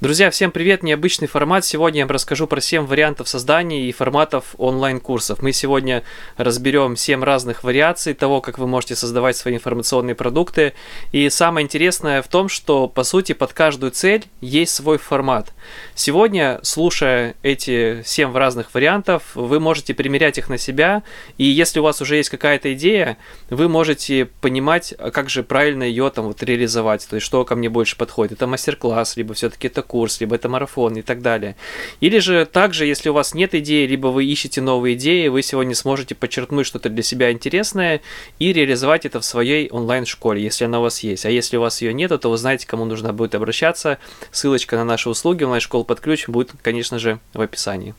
Друзья, всем привет! Необычный формат. Сегодня я вам расскажу про 7 вариантов создания и форматов онлайн-курсов. Мы сегодня разберем 7 разных вариаций того, как вы можете создавать свои информационные продукты. И самое интересное в том, что по сути под каждую цель есть свой формат. Сегодня, слушая эти 7 разных вариантов, вы можете примерять их на себя. И если у вас уже есть какая-то идея, вы можете понимать, как же правильно ее там вот реализовать. То есть, что ко мне больше подходит. Это мастер-класс, либо все-таки это курс, либо это марафон и так далее. Или же также, если у вас нет идеи, либо вы ищете новые идеи, вы сегодня сможете подчеркнуть что-то для себя интересное и реализовать это в своей онлайн-школе, если она у вас есть. А если у вас ее нет, то вы знаете, кому нужно будет обращаться. Ссылочка на наши услуги онлайн-школы под ключ будет, конечно же, в описании.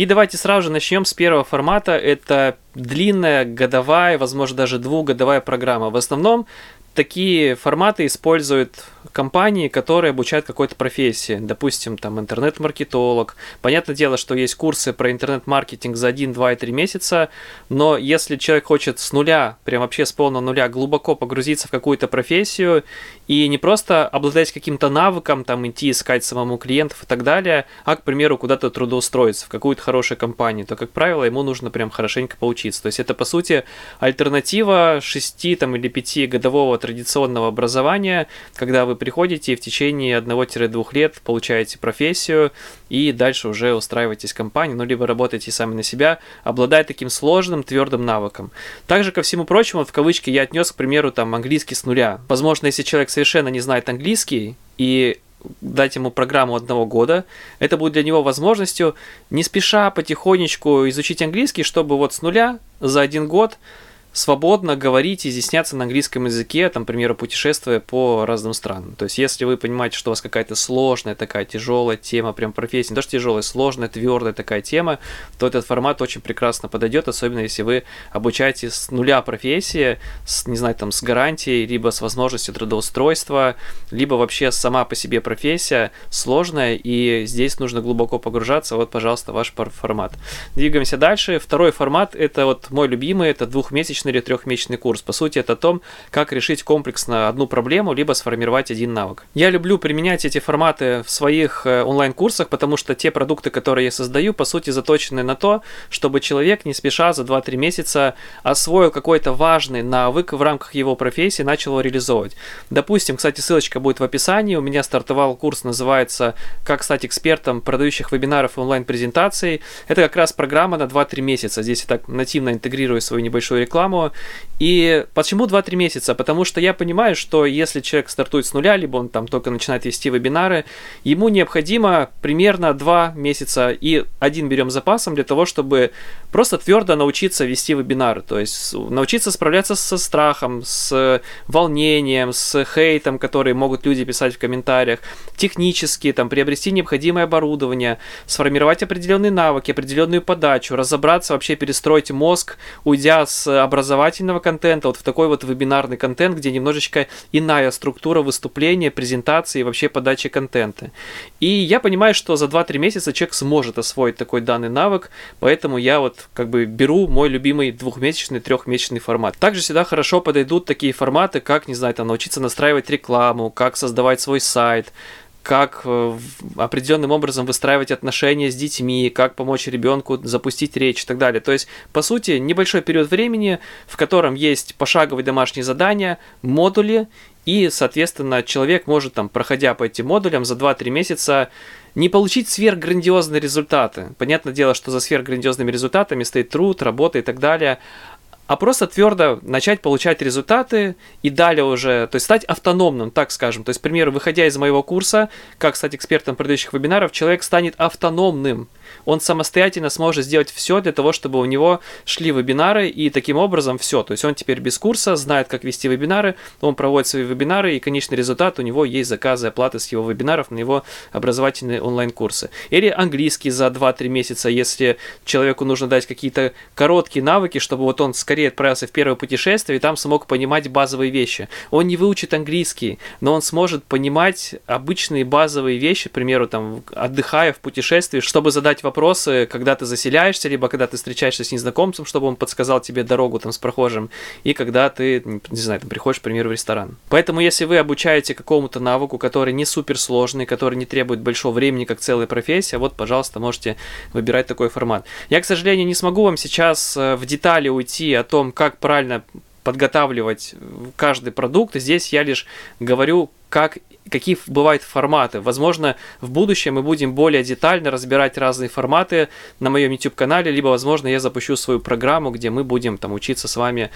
И давайте сразу же начнем с первого формата. Это длинная годовая, возможно, даже двухгодовая программа. В основном такие форматы используют компании, которые обучают какой-то профессии. Допустим, там интернет-маркетолог. Понятное дело, что есть курсы про интернет-маркетинг за 1, 2 и 3 месяца, но если человек хочет с нуля, прям вообще с полного нуля, глубоко погрузиться в какую-то профессию и не просто обладать каким-то навыком, там идти искать самому клиентов и так далее, а, к примеру, куда-то трудоустроиться в какую-то хорошую компанию, то, как правило, ему нужно прям хорошенько поучиться. То есть это, по сути, альтернатива 6 там, или 5 годового традиционного образования, когда вы приходите и в течение 1-2 лет получаете профессию и дальше уже устраиваетесь в компании, ну, либо работаете сами на себя, обладая таким сложным, твердым навыком. Также, ко всему прочему, в кавычки я отнес, к примеру, там, английский с нуля. Возможно, если человек совершенно не знает английский, и дать ему программу одного года. Это будет для него возможностью не спеша потихонечку изучить английский, чтобы вот с нуля за один год свободно говорить, изъясняться на английском языке, там, к примеру, путешествуя по разным странам. То есть, если вы понимаете, что у вас какая-то сложная такая тяжелая тема, прям профессия, не то что тяжелая, сложная, твердая такая тема, то этот формат очень прекрасно подойдет, особенно если вы обучаете с нуля профессии, с, не знаю, там, с гарантией, либо с возможностью трудоустройства, либо вообще сама по себе профессия сложная, и здесь нужно глубоко погружаться. Вот, пожалуйста, ваш формат. Двигаемся дальше. Второй формат, это вот мой любимый, это двухмесячный двухмесячный или трехмесячный курс. По сути, это о том, как решить комплексно одну проблему, либо сформировать один навык. Я люблю применять эти форматы в своих э, онлайн-курсах, потому что те продукты, которые я создаю, по сути, заточены на то, чтобы человек не спеша за 2-3 месяца освоил какой-то важный навык в рамках его профессии, начал его реализовывать. Допустим, кстати, ссылочка будет в описании. У меня стартовал курс, называется «Как стать экспертом продающих вебинаров и онлайн-презентаций». Это как раз программа на 2-3 месяца. Здесь я так нативно интегрирую свою небольшую рекламу, рекламу. И почему 2-3 месяца? Потому что я понимаю, что если человек стартует с нуля, либо он там только начинает вести вебинары, ему необходимо примерно 2 месяца и один берем запасом для того, чтобы просто твердо научиться вести вебинары. То есть научиться справляться со страхом, с волнением, с хейтом, который могут люди писать в комментариях, технически, там, приобрести необходимое оборудование, сформировать определенные навыки, определенную подачу, разобраться, вообще перестроить мозг, уйдя с образовательного контента вот в такой вот вебинарный контент, где немножечко иная структура выступления, презентации и вообще подачи контента. И я понимаю, что за 2-3 месяца человек сможет освоить такой данный навык, поэтому я вот как бы беру мой любимый двухмесячный, трехмесячный формат. Также сюда хорошо подойдут такие форматы, как, не знаю, там научиться настраивать рекламу, как создавать свой сайт, как э, определенным образом выстраивать отношения с детьми, как помочь ребенку запустить речь и так далее. То есть, по сути, небольшой период времени, в котором есть пошаговые домашние задания, модули, и, соответственно, человек может, там, проходя по этим модулям, за 2-3 месяца не получить сверхграндиозные результаты. Понятное дело, что за сверхграндиозными результатами стоит труд, работа и так далее, а просто твердо начать получать результаты и далее уже, то есть стать автономным, так скажем. То есть, к примеру, выходя из моего курса, как стать экспертом продающих вебинаров, человек станет автономным он самостоятельно сможет сделать все для того, чтобы у него шли вебинары, и таким образом все. То есть он теперь без курса знает, как вести вебинары, он проводит свои вебинары, и конечный результат у него есть заказы, оплаты с его вебинаров на его образовательные онлайн-курсы. Или английский за 2-3 месяца, если человеку нужно дать какие-то короткие навыки, чтобы вот он скорее отправился в первое путешествие и там смог понимать базовые вещи. Он не выучит английский, но он сможет понимать обычные базовые вещи, к примеру, там, отдыхая в путешествии, чтобы задать задавать вопросы, когда ты заселяешься, либо когда ты встречаешься с незнакомцем, чтобы он подсказал тебе дорогу там с прохожим, и когда ты, не знаю, там, приходишь, к примеру, в ресторан. Поэтому, если вы обучаете какому-то навыку, который не суперсложный, который не требует большого времени, как целая профессия, вот, пожалуйста, можете выбирать такой формат. Я, к сожалению, не смогу вам сейчас э, в детали уйти о том, как правильно подготавливать каждый продукт. Здесь я лишь говорю, как какие бывают форматы. Возможно, в будущем мы будем более детально разбирать разные форматы на моем YouTube-канале, либо, возможно, я запущу свою программу, где мы будем там учиться с вами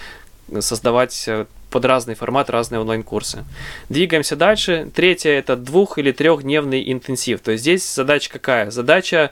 создавать э, под разный формат разные онлайн-курсы. Двигаемся дальше. Третье – это двух- или трехдневный интенсив. То есть здесь задача какая? Задача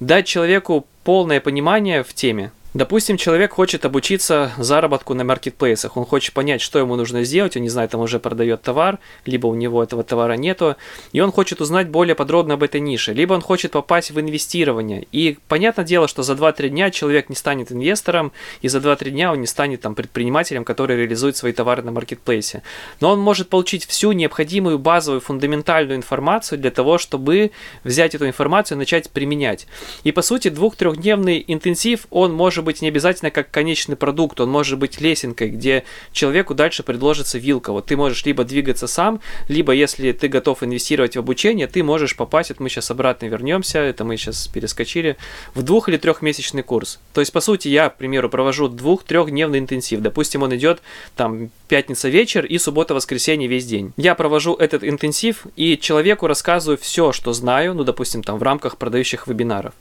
дать человеку полное понимание в теме, Допустим, человек хочет обучиться заработку на маркетплейсах, он хочет понять, что ему нужно сделать, он не знает, там уже продает товар, либо у него этого товара нету, и он хочет узнать более подробно об этой нише, либо он хочет попасть в инвестирование. И понятное дело, что за 2-3 дня человек не станет инвестором, и за 2-3 дня он не станет там предпринимателем, который реализует свои товары на маркетплейсе. Но он может получить всю необходимую базовую фундаментальную информацию для того, чтобы взять эту информацию и начать применять. И по сути, двух-трехдневный интенсив, он может быть не обязательно как конечный продукт, он может быть лесенкой, где человеку дальше предложится вилка. Вот ты можешь либо двигаться сам, либо если ты готов инвестировать в обучение, ты можешь попасть, вот мы сейчас обратно вернемся, это мы сейчас перескочили, в двух- или трехмесячный курс. То есть, по сути, я, к примеру, провожу двух-трехдневный интенсив. Допустим, он идет там пятница вечер и суббота-воскресенье весь день. Я провожу этот интенсив и человеку рассказываю все, что знаю, ну, допустим, там в рамках продающих вебинаров.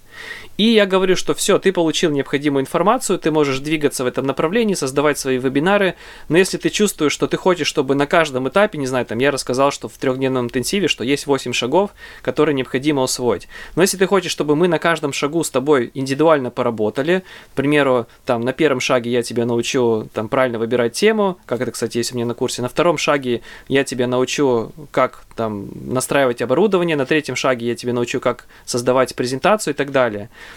И я говорю, что все, ты получил необходимую информацию, ты можешь двигаться в этом направлении, создавать свои вебинары, но если ты чувствуешь, что ты хочешь, чтобы на каждом этапе, не знаю, там я рассказал, что в трехдневном интенсиве, что есть 8 шагов, которые необходимо усвоить. Но если ты хочешь, чтобы мы на каждом шагу с тобой индивидуально поработали, к примеру, там на первом шаге я тебя научу там правильно выбирать тему, как это, кстати, есть у меня на курсе, на втором шаге я тебя научу, как там настраивать оборудование, на третьем шаге я тебе научу, как создавать презентацию и так далее,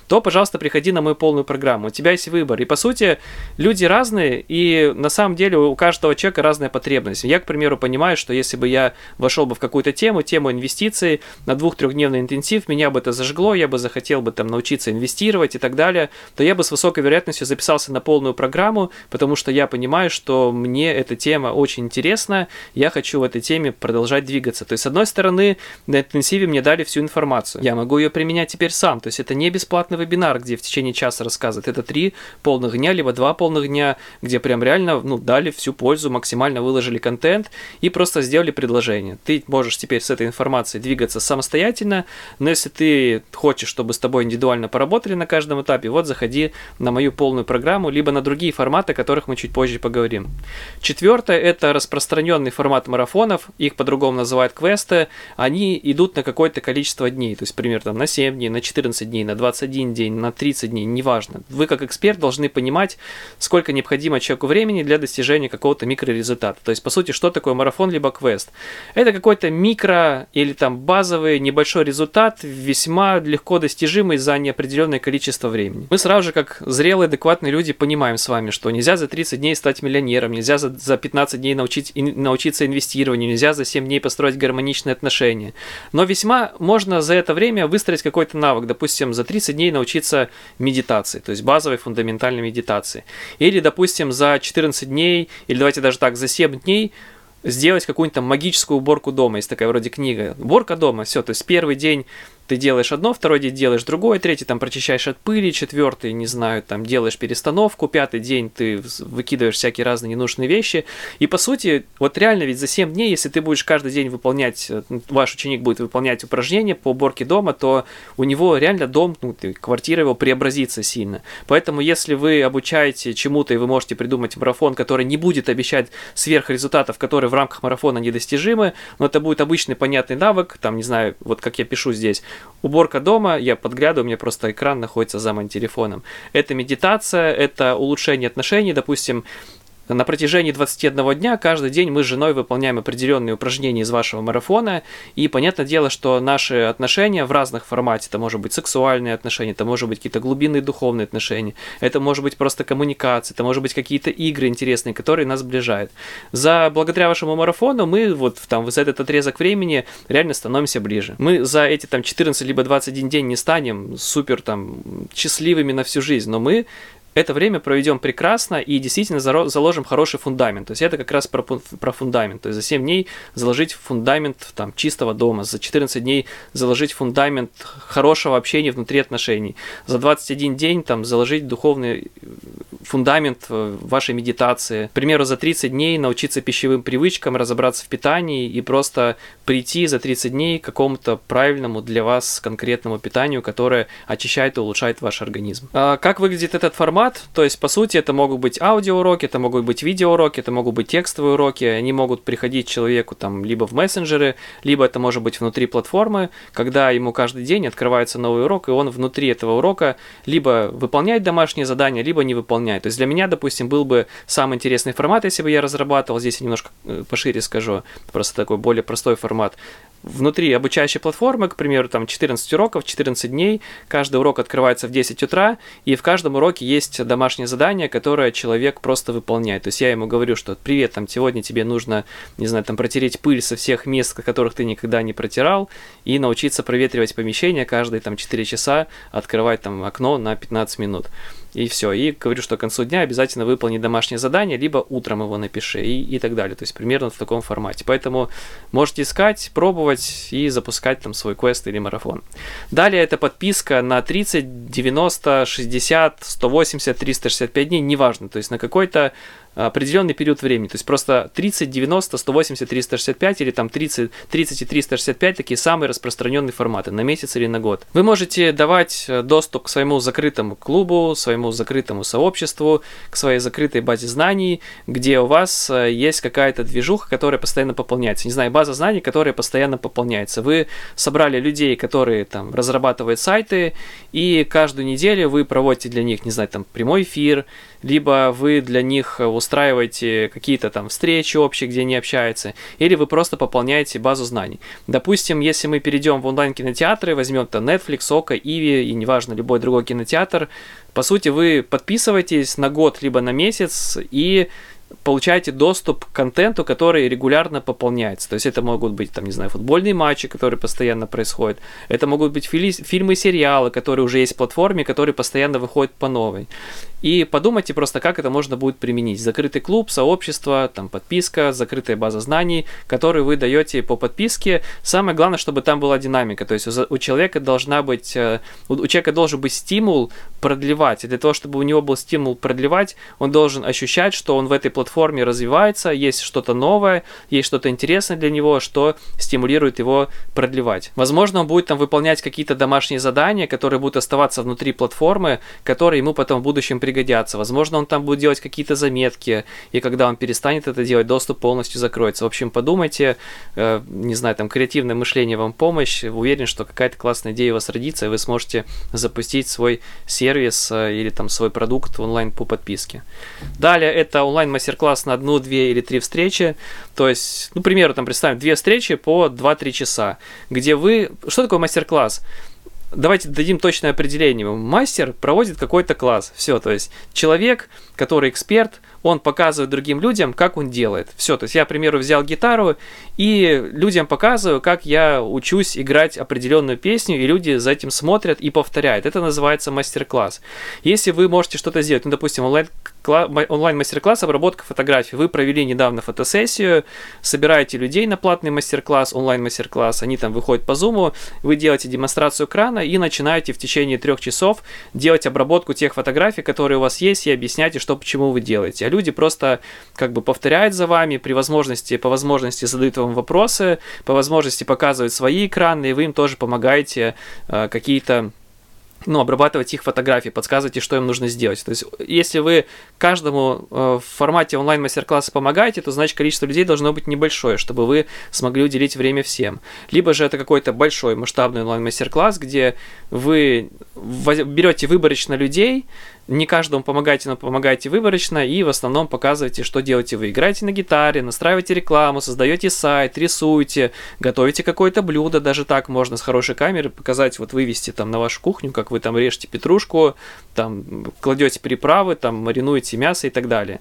то, пожалуйста, приходи на мою полную программу. У тебя есть выбор. И, по сути, люди разные, и на самом деле у каждого человека разная потребность. Я, к примеру, понимаю, что если бы я вошел бы в какую-то тему, тему инвестиций, на двух-трехдневный интенсив, меня бы это зажгло, я бы захотел бы там научиться инвестировать и так далее, то я бы с высокой вероятностью записался на полную программу, потому что я понимаю, что мне эта тема очень интересна, я хочу в этой теме продолжать двигаться. То есть, с одной стороны, на интенсиве мне дали всю информацию. Я могу ее применять теперь сам. То есть, это не бесплатный вебинар, где в течение часа рассказывают. Это три полных дня, либо два полных дня, где прям реально ну, дали всю пользу, максимально выложили контент и просто сделали предложение. Ты можешь теперь с этой информацией двигаться самостоятельно, но если ты хочешь, чтобы с тобой индивидуально поработали на каждом этапе, вот заходи на мою полную программу, либо на другие форматы, о которых мы чуть позже поговорим. Четвертое – это распространенный формат марафонов, их по-другому называют квесты, они идут на какое-то количество дней, то есть, примерно на 7 дней, на 14 дней, на 21 день, на 30 дней, неважно. Вы как эксперт должны понимать, сколько необходимо человеку времени для достижения какого-то микрорезультата. То есть, по сути, что такое марафон либо квест? Это какой-то микро или там базовый небольшой результат, весьма легко достижимый за неопределенное количество времени. Мы сразу же, как зрелые, адекватные люди, понимаем с вами, что нельзя за 30 дней стать миллионером, нельзя за, за 15 дней научить, научиться инвестированию, нельзя за 7 дней построить гармоничные отношения. Но весьма можно за это время выстроить какой-то навык, допустим, за 30 дней научиться медитации, то есть базовой фундаментальной медитации. Или, допустим, за 14 дней, или давайте даже так, за 7 дней сделать какую-нибудь там магическую уборку дома. Есть такая вроде книга. Уборка дома, все. То есть первый день ты делаешь одно, второй день делаешь другое, третий там прочищаешь от пыли, четвертый, не знаю, там делаешь перестановку, пятый день ты выкидываешь всякие разные ненужные вещи. И по сути, вот реально ведь за 7 дней, если ты будешь каждый день выполнять, э, ваш ученик будет выполнять упражнения по уборке дома, то у него реально дом, ну, квартира его преобразится сильно. Поэтому если вы обучаете чему-то и вы можете придумать марафон, который не будет обещать сверхрезультатов, которые в рамках марафона недостижимы, но это будет обычный понятный навык, там, не знаю, вот как я пишу здесь, Уборка дома, я подглядываю, у меня просто экран находится за моим телефоном. Это медитация, это улучшение отношений, допустим, на протяжении 21 дня каждый день мы с женой выполняем определенные упражнения из вашего марафона, и понятное дело, что наши отношения в разных формате, это может быть сексуальные отношения, это может быть какие-то глубинные духовные отношения, это может быть просто коммуникация, это может быть какие-то игры интересные, которые нас сближают. За благодаря вашему марафону мы вот там за этот отрезок времени реально становимся ближе. Мы за эти там 14 либо 21 день не станем супер там счастливыми на всю жизнь, но мы это время проведем прекрасно и действительно заложим хороший фундамент. То есть это как раз про, про фундамент. То есть за 7 дней заложить фундамент там, чистого дома, за 14 дней заложить фундамент хорошего общения внутри отношений, за 21 день там, заложить духовный фундамент вашей медитации. К примеру, за 30 дней научиться пищевым привычкам, разобраться в питании и просто прийти за 30 дней к какому-то правильному для вас конкретному питанию, которое очищает и улучшает ваш организм. А как выглядит этот формат? формат, то есть, по сути, это могут быть аудиоуроки, это могут быть видеоуроки, это могут быть текстовые уроки, они могут приходить человеку там либо в мессенджеры, либо это может быть внутри платформы, когда ему каждый день открывается новый урок, и он внутри этого урока либо выполняет домашние задания, либо не выполняет. То есть для меня, допустим, был бы самый интересный формат, если бы я разрабатывал, здесь я немножко э, пошире скажу, просто такой более простой формат. Внутри обучающей платформы, к примеру, там 14 уроков, 14 дней, каждый урок открывается в 10 утра, и в каждом уроке есть домашнее задание, которое человек просто выполняет. То есть я ему говорю, что привет, там сегодня тебе нужно, не знаю, там протереть пыль со всех мест, которых ты никогда не протирал, и научиться проветривать помещение каждые там 4 часа, открывать там окно на 15 минут и все. И говорю, что к концу дня обязательно выполни домашнее задание, либо утром его напиши и, и так далее. То есть примерно в таком формате. Поэтому можете искать, пробовать и запускать там свой квест или марафон. Далее это подписка на 30, 90, 60, 180, 365 дней, неважно. То есть на какой-то определенный период времени. То есть просто 30, 90, 180, 365 или там 30, 30 и 365 такие самые распространенные форматы на месяц или на год. Вы можете давать э, доступ к своему закрытому клубу, своему закрытому сообществу, к своей закрытой базе знаний, где у вас э, есть какая-то движуха, которая постоянно пополняется. Не знаю, база знаний, которая постоянно пополняется. Вы собрали людей, которые там разрабатывают сайты, и каждую неделю вы проводите для них, не знаю, там прямой эфир, либо вы для них устраиваете какие-то там встречи общие, где они общаются, или вы просто пополняете базу знаний. Допустим, если мы перейдем в онлайн-кинотеатры, возьмем то Netflix, Ока, Иви и неважно, любой другой кинотеатр, по сути, вы подписываетесь на год либо на месяц и получаете доступ к контенту, который регулярно пополняется. То есть это могут быть, там, не знаю, футбольные матчи, которые постоянно происходят. Это могут быть фили- фильмы и сериалы, которые уже есть в платформе, которые постоянно выходят по новой. И подумайте просто, как это можно будет применить. Закрытый клуб, сообщество, там подписка, закрытая база знаний, которые вы даете по подписке. Самое главное, чтобы там была динамика. То есть у человека должна быть, э, у человека должен быть стимул продлевать. И для того, чтобы у него был стимул продлевать, он должен ощущать, что он в этой платформе развивается, есть что-то новое, есть что-то интересное для него, что стимулирует его продлевать. Возможно, он будет там выполнять какие-то домашние задания, которые будут оставаться внутри платформы, которые ему потом в будущем пригодятся. Возможно, он там будет делать какие-то заметки, и когда он перестанет это делать, доступ полностью закроется. В общем, подумайте, э, не знаю, там креативное мышление вам помощь. Уверен, что какая-то классная идея у вас родится, и вы сможете запустить свой сервис э, или там свой продукт онлайн по подписке. Далее это онлайн-мастер-класс на одну, две или три встречи. То есть, ну, к примеру, там представим две встречи по 2-3 часа, где вы... Что такое мастер-класс? давайте дадим точное определение. Мастер проводит какой-то класс. Все, то есть человек, который эксперт, он показывает другим людям, как он делает. Все, то есть я, к примеру, взял гитару и людям показываю, как я учусь играть определенную песню, и люди за этим смотрят и повторяют. Это называется мастер-класс. Если вы можете что-то сделать, ну, допустим, онлайн онлайн-мастер-класс обработка фотографий. Вы провели недавно фотосессию, собираете людей на платный мастер-класс, онлайн-мастер-класс, они там выходят по зуму, вы делаете демонстрацию экрана и начинаете в течение трех часов делать обработку тех фотографий, которые у вас есть, и объясняете, что почему вы делаете. А люди просто как бы повторяют за вами, при возможности, по возможности задают вам вопросы, по возможности показывают свои экраны, и вы им тоже помогаете э, какие-то ну, обрабатывать их фотографии, подсказывайте, что им нужно сделать. То есть, если вы каждому э, в формате онлайн-мастер-класса помогаете, то значит количество людей должно быть небольшое, чтобы вы смогли уделить время всем. Либо же это какой-то большой масштабный онлайн-мастер-класс, где вы берете выборочно людей, не каждому помогаете, но помогаете выборочно и в основном показываете, что делаете вы. Играете на гитаре, настраиваете рекламу, создаете сайт, рисуете, готовите какое-то блюдо, даже так можно с хорошей камеры показать, вот вывести там на вашу кухню, как вы там режете петрушку, там кладете приправы, там маринуете мясо и так далее.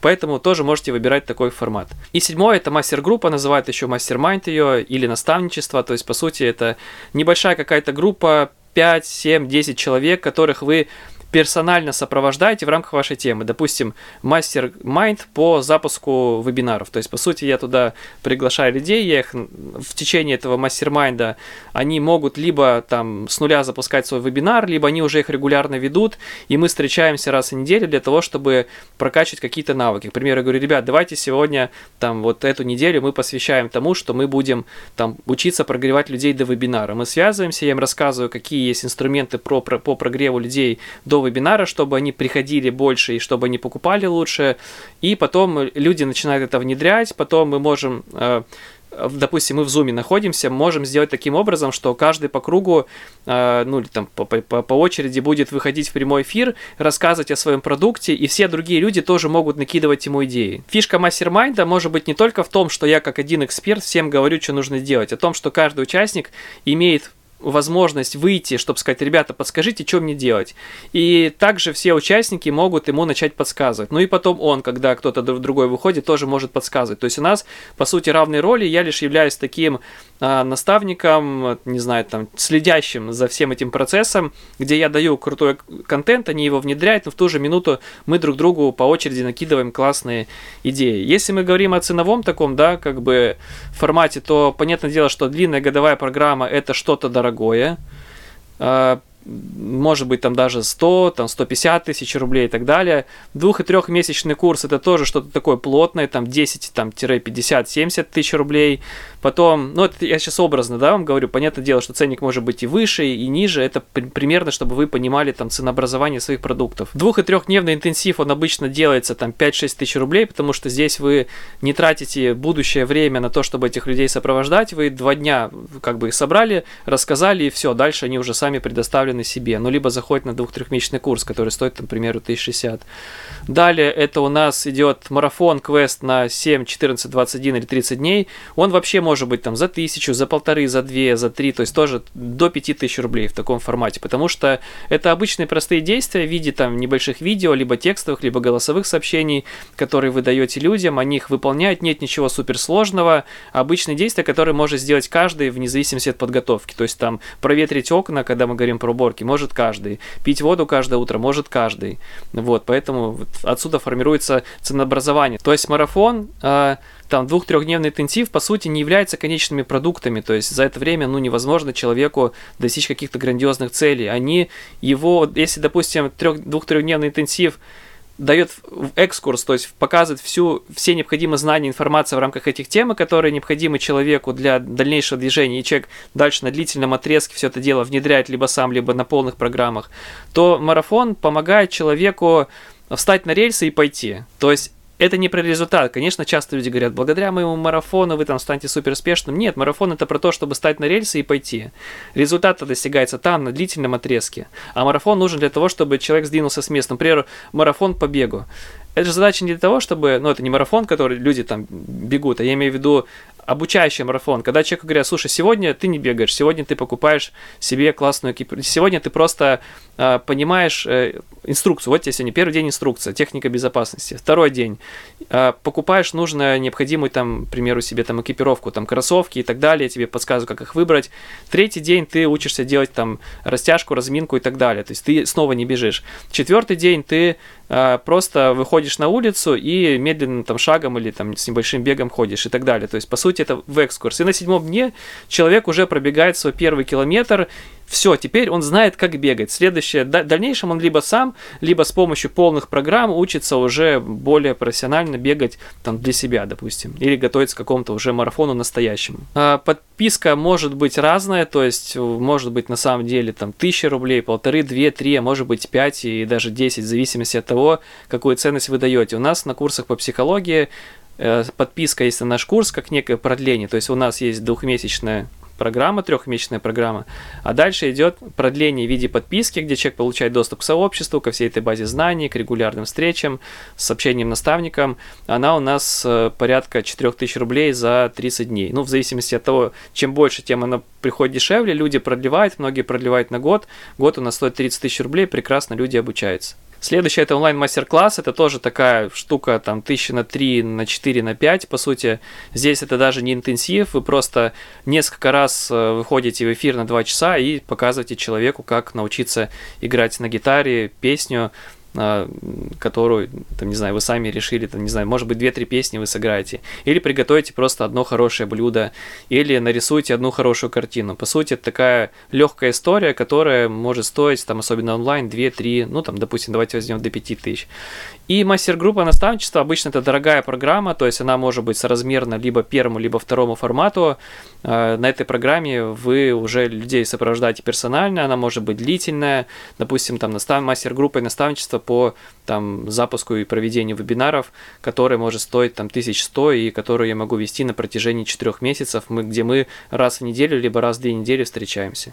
Поэтому тоже можете выбирать такой формат. И седьмое это мастер-группа, называют еще мастер-майнд ее или наставничество. То есть, по сути, это небольшая какая-то группа, 5, 7, 10 человек, которых вы персонально сопровождаете в рамках вашей темы. Допустим, мастер-майнд по запуску вебинаров. То есть, по сути, я туда приглашаю людей, я их в течение этого мастер-майнда, они могут либо там с нуля запускать свой вебинар, либо они уже их регулярно ведут, и мы встречаемся раз в неделю для того, чтобы прокачивать какие-то навыки. К примеру, я говорю, ребят, давайте сегодня, там, вот эту неделю мы посвящаем тому, что мы будем там учиться прогревать людей до вебинара. Мы связываемся, я им рассказываю, какие есть инструменты про, про, по прогреву людей до вебинара, чтобы они приходили больше и чтобы они покупали лучше. И потом люди начинают это внедрять, потом мы можем э, допустим, мы в зуме находимся, можем сделать таким образом, что каждый по кругу, э, ну, или там по, по очереди будет выходить в прямой эфир, рассказывать о своем продукте, и все другие люди тоже могут накидывать ему идеи. Фишка мастер-майнда может быть не только в том, что я как один эксперт всем говорю, что нужно делать, а в том, что каждый участник имеет возможность выйти, чтобы сказать, ребята, подскажите, что мне делать. И также все участники могут ему начать подсказывать. Ну и потом он, когда кто-то другой выходит, тоже может подсказывать. То есть у нас, по сути, равные роли. Я лишь являюсь таким а, наставником, не знаю, там, следящим за всем этим процессом, где я даю крутой контент, они его внедряют, но в ту же минуту мы друг другу по очереди накидываем классные идеи. Если мы говорим о ценовом таком, да, как бы формате, то понятное дело, что длинная годовая программа это что-то дорогое. А, может быть там даже 100, там 150 тысяч рублей и так далее. Двух- и трехмесячный курс это тоже что-то такое плотное, там 10, там, 50, 70 тысяч рублей. Потом, ну это я сейчас образно, да, вам говорю, понятное дело, что ценник может быть и выше, и ниже, это при- примерно, чтобы вы понимали там ценообразование своих продуктов. Двух- и трехдневный интенсив, он обычно делается там 5-6 тысяч рублей, потому что здесь вы не тратите будущее время на то, чтобы этих людей сопровождать, вы два дня как бы их собрали, рассказали и все, дальше они уже сами предоставлены себе, ну либо заходят на двух-трехмесячный курс, который стоит, примеру, 1060. Далее это у нас идет марафон, квест на 7, 14, 21 или 30 дней, он вообще может быть там за тысячу, за полторы, за две, за три, то есть тоже до пяти тысяч рублей в таком формате, потому что это обычные простые действия в виде там небольших видео, либо текстовых, либо голосовых сообщений, которые вы даете людям, они их выполняют, нет ничего суперсложного, обычные действия, которые может сделать каждый вне зависимости от подготовки, то есть там проветрить окна, когда мы говорим про уборки, может каждый, пить воду каждое утро может каждый, вот, поэтому отсюда формируется ценообразование, то есть марафон, э, там двух-трехдневный интенсив, по сути, не является конечными продуктами, то есть за это время, ну, невозможно человеку достичь каких-то грандиозных целей. Они его, если, допустим, двух-трехдневный интенсив дает экскурс, то есть показывает всю, все необходимые знания, информация в рамках этих тем, которые необходимы человеку для дальнейшего движения, и человек дальше на длительном отрезке все это дело внедряет либо сам, либо на полных программах, то марафон помогает человеку встать на рельсы и пойти. То есть это не про результат. Конечно, часто люди говорят, благодаря моему марафону вы там станете супер успешным. Нет, марафон это про то, чтобы стать на рельсы и пойти. Результат достигается там, на длительном отрезке. А марафон нужен для того, чтобы человек сдвинулся с места. Например, марафон по бегу. Это же задача не для того, чтобы, ну, это не марафон, который люди там бегут, а я имею в виду обучающий марафон, когда человеку говорят, слушай, сегодня ты не бегаешь, сегодня ты покупаешь себе классную экипировку, сегодня ты просто э, понимаешь э, инструкцию, вот тебе сегодня первый день инструкция, техника безопасности, второй день э, покупаешь нужную, необходимую там, к примеру, себе там экипировку, там кроссовки и так далее, тебе подсказывают, как их выбрать, третий день ты учишься делать там растяжку, разминку и так далее, то есть ты снова не бежишь, четвертый день ты э, просто выходишь на улицу и медленным там шагом или там с небольшим бегом ходишь и так далее, то есть по сути это в экскурс. И на седьмом дне человек уже пробегает свой первый километр, все, теперь он знает, как бегать. Следующее, в дальнейшем он либо сам, либо с помощью полных программ учится уже более профессионально бегать там для себя, допустим, или готовиться к какому-то уже марафону настоящему. А подписка может быть разная, то есть может быть на самом деле там тысяча рублей, полторы, две, три, а может быть пять и даже десять, в зависимости от того, какую ценность вы даете. У нас на курсах по психологии Э, подписка есть на наш курс как некое продление. То есть у нас есть двухмесячная программа, трехмесячная программа, а дальше идет продление в виде подписки, где человек получает доступ к сообществу, ко всей этой базе знаний, к регулярным встречам, с общением наставником. Она у нас э, порядка 4000 рублей за 30 дней. Ну, в зависимости от того, чем больше, тем она приходит дешевле, люди продлевают, многие продлевают на год. Год у нас стоит 30 тысяч рублей, прекрасно люди обучаются. Следующее это онлайн-мастер-класс, это тоже такая штука, там, тысячи на 3, на 4, на 5, по сути. Здесь это даже не интенсив, вы просто несколько раз э, выходите в эфир на 2 часа и показываете человеку, как научиться играть на гитаре, песню, которую, там, не знаю, вы сами решили, там, не знаю, может быть, две-три песни вы сыграете. Или приготовите просто одно хорошее блюдо, или нарисуйте одну хорошую картину. По сути, это такая легкая история, которая может стоить, там, особенно онлайн, 2-3, ну, там, допустим, давайте возьмем до 5 тысяч. И мастер-группа наставничества обычно это дорогая программа, то есть она может быть соразмерна либо первому, либо второму формату. А, на этой программе вы уже людей сопровождаете персонально, она может быть длительная, допустим, там настав... мастер-группа и наставничество по там, запуску и проведению вебинаров, который может стоить там 1100 и которую я могу вести на протяжении 4 месяцев, мы, где мы раз в неделю либо раз в две недели встречаемся.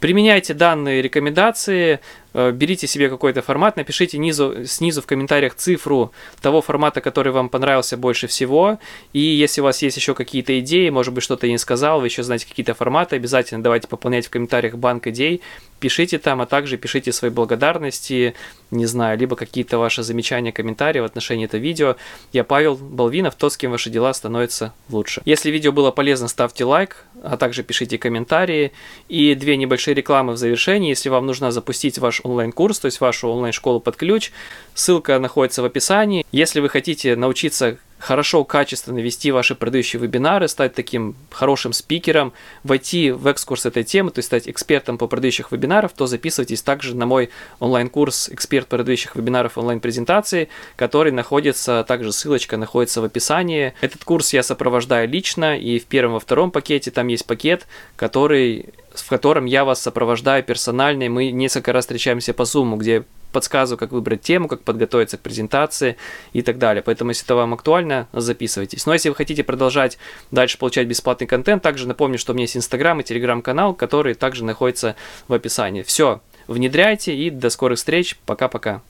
Применяйте данные рекомендации, берите себе какой-то формат, напишите низу, снизу в комментариях цифру того формата, который вам понравился больше всего. И если у вас есть еще какие-то идеи, может быть, что-то я не сказал, вы еще знаете какие-то форматы, обязательно давайте пополнять в комментариях банк идей, пишите там, а также пишите свои благодарности, не знаю, либо какие-то ваши замечания, комментарии в отношении этого видео. Я Павел Балвинов, тот, с кем ваши дела становятся лучше. Если видео было полезно, ставьте лайк, а также пишите комментарии. И две небольшие рекламы в завершении. Если вам нужно запустить ваш онлайн-курс, то есть вашу онлайн-школу под ключ, ссылка находится в описании. Если вы хотите научиться хорошо, качественно вести ваши продающие вебинары, стать таким хорошим спикером, войти в экскурс этой темы, то есть стать экспертом по продающих вебинаров, то записывайтесь также на мой онлайн-курс «Эксперт продающих вебинаров онлайн-презентации», который находится, также ссылочка находится в описании. Этот курс я сопровождаю лично, и в первом, во втором пакете там есть пакет, который в котором я вас сопровождаю персонально, и мы несколько раз встречаемся по Zoom, где подсказываю, как выбрать тему, как подготовиться к презентации и так далее. Поэтому, если это вам актуально, записывайтесь. Но если вы хотите продолжать дальше получать бесплатный контент, также напомню, что у меня есть Инстаграм и Телеграм-канал, который также находится в описании. Все, внедряйте и до скорых встреч. Пока-пока.